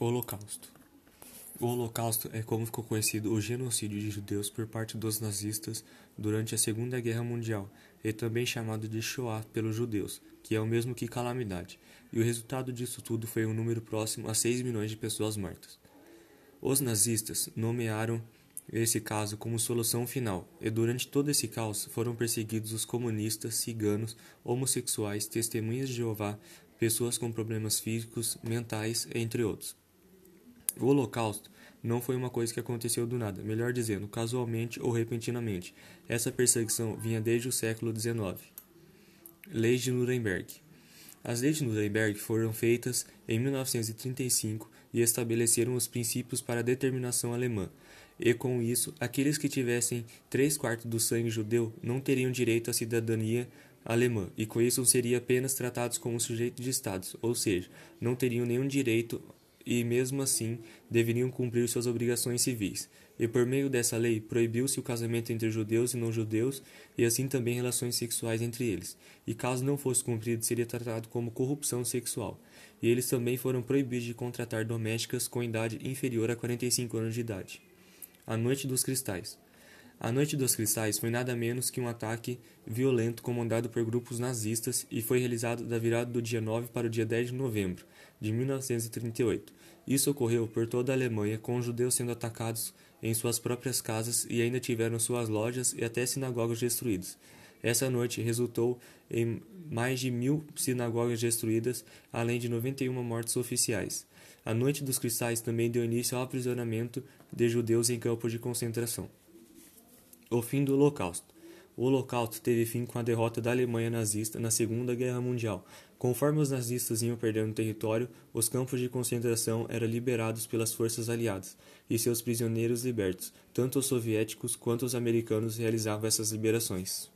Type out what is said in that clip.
Holocausto O Holocausto é como ficou conhecido o genocídio de judeus por parte dos nazistas durante a Segunda Guerra Mundial, e também chamado de Shoah pelos judeus, que é o mesmo que calamidade, e o resultado disso tudo foi um número próximo a 6 milhões de pessoas mortas. Os nazistas nomearam esse caso como solução final, e durante todo esse caos foram perseguidos os comunistas, ciganos, homossexuais, testemunhas de Jeová, pessoas com problemas físicos, mentais, entre outros. O Holocausto não foi uma coisa que aconteceu do nada, melhor dizendo, casualmente ou repentinamente. Essa perseguição vinha desde o século XIX. Leis de Nuremberg. As leis de Nuremberg foram feitas em 1935 e estabeleceram os princípios para a determinação alemã. E com isso, aqueles que tivessem três quartos do sangue judeu não teriam direito à cidadania alemã, e com isso seriam apenas tratados como sujeitos de estados, ou seja, não teriam nenhum direito e mesmo assim deveriam cumprir suas obrigações civis. E por meio dessa lei proibiu-se o casamento entre judeus e não-judeus e assim também relações sexuais entre eles. E caso não fosse cumprido, seria tratado como corrupção sexual. E eles também foram proibidos de contratar domésticas com idade inferior a 45 anos de idade. A Noite dos Cristais. A Noite dos Cristais foi nada menos que um ataque violento comandado por grupos nazistas e foi realizado da virada do dia 9 para o dia 10 de novembro de 1938. Isso ocorreu por toda a Alemanha, com os judeus sendo atacados em suas próprias casas e ainda tiveram suas lojas e até sinagogas destruídas. Essa noite resultou em mais de mil sinagogas destruídas, além de 91 mortes oficiais. A Noite dos Cristais também deu início ao aprisionamento de judeus em campos de concentração. O fim do Holocausto. O Holocausto teve fim com a derrota da Alemanha nazista na Segunda Guerra Mundial. Conforme os nazistas iam perdendo território, os campos de concentração eram liberados pelas forças aliadas e seus prisioneiros libertos. Tanto os soviéticos quanto os americanos realizavam essas liberações.